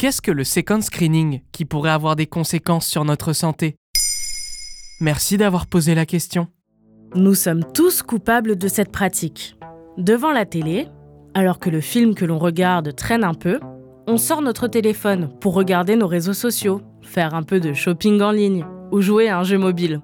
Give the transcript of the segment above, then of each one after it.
qu'est-ce que le second screening qui pourrait avoir des conséquences sur notre santé? Merci d'avoir posé la question. Nous sommes tous coupables de cette pratique. Devant la télé, alors que le film que l'on regarde traîne un peu, on sort notre téléphone pour regarder nos réseaux sociaux, faire un peu de shopping en ligne ou jouer à un jeu mobile.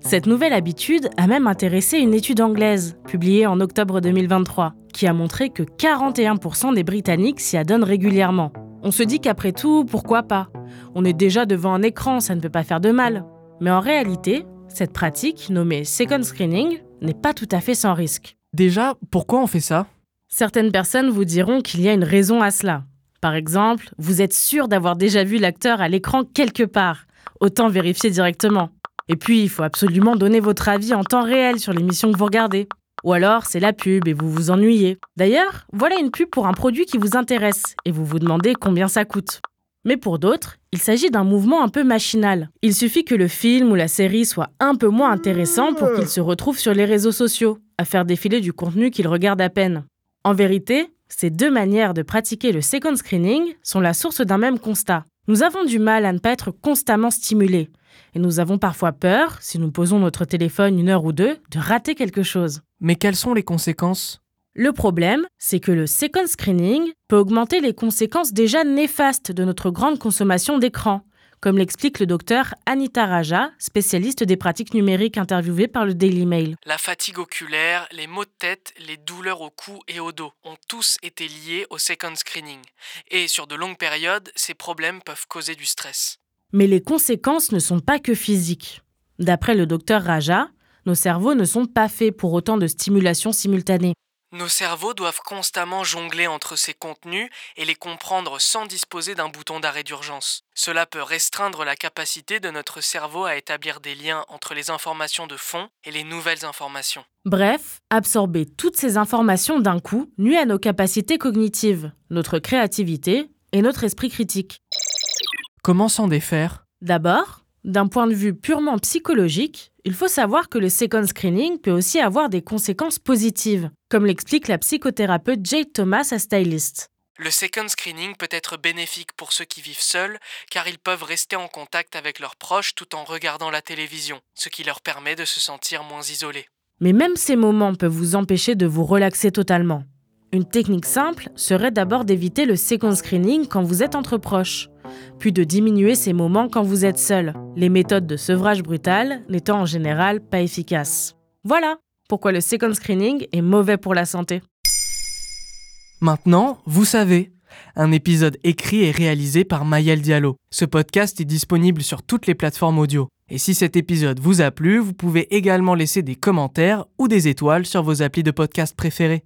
Cette nouvelle habitude a même intéressé une étude anglaise, publiée en octobre 2023, qui a montré que 41% des Britanniques s'y adonnent régulièrement. On se dit qu'après tout, pourquoi pas? On est déjà devant un écran, ça ne peut pas faire de mal. Mais en réalité, cette pratique, nommée second screening, n'est pas tout à fait sans risque. Déjà, pourquoi on fait ça? Certaines personnes vous diront qu'il y a une raison à cela. Par exemple, vous êtes sûr d'avoir déjà vu l'acteur à l'écran quelque part. Autant vérifier directement. Et puis, il faut absolument donner votre avis en temps réel sur l'émission que vous regardez. Ou alors, c'est la pub et vous vous ennuyez. D'ailleurs, voilà une pub pour un produit qui vous intéresse et vous vous demandez combien ça coûte. Mais pour d'autres, il s'agit d'un mouvement un peu machinal. Il suffit que le film ou la série soit un peu moins intéressant pour qu'ils se retrouvent sur les réseaux sociaux, à faire défiler du contenu qu'ils regardent à peine. En vérité, ces deux manières de pratiquer le second screening sont la source d'un même constat. Nous avons du mal à ne pas être constamment stimulés, et nous avons parfois peur, si nous posons notre téléphone une heure ou deux, de rater quelque chose. Mais quelles sont les conséquences? Le problème, c'est que le second screening peut augmenter les conséquences déjà néfastes de notre grande consommation d'écran, comme l'explique le docteur Anita Raja, spécialiste des pratiques numériques interviewée par le Daily Mail. La fatigue oculaire, les maux de tête, les douleurs au cou et au dos ont tous été liés au second screening. Et sur de longues périodes, ces problèmes peuvent causer du stress. Mais les conséquences ne sont pas que physiques. D'après le docteur Raja, nos cerveaux ne sont pas faits pour autant de stimulation simultanée. Nos cerveaux doivent constamment jongler entre ces contenus et les comprendre sans disposer d'un bouton d'arrêt d'urgence. Cela peut restreindre la capacité de notre cerveau à établir des liens entre les informations de fond et les nouvelles informations. Bref, absorber toutes ces informations d'un coup nuit à nos capacités cognitives, notre créativité et notre esprit critique. Comment s'en défaire? D'abord, d'un point de vue purement psychologique, il faut savoir que le second screening peut aussi avoir des conséquences positives, comme l'explique la psychothérapeute Jade Thomas à Stylist. Le second screening peut être bénéfique pour ceux qui vivent seuls, car ils peuvent rester en contact avec leurs proches tout en regardant la télévision, ce qui leur permet de se sentir moins isolés. Mais même ces moments peuvent vous empêcher de vous relaxer totalement. Une technique simple serait d'abord d'éviter le second screening quand vous êtes entre proches, puis de diminuer ces moments quand vous êtes seul, les méthodes de sevrage brutal n'étant en général pas efficaces. Voilà pourquoi le second screening est mauvais pour la santé. Maintenant, vous savez. Un épisode écrit et réalisé par Mayel Diallo. Ce podcast est disponible sur toutes les plateformes audio. Et si cet épisode vous a plu, vous pouvez également laisser des commentaires ou des étoiles sur vos applis de podcast préférés.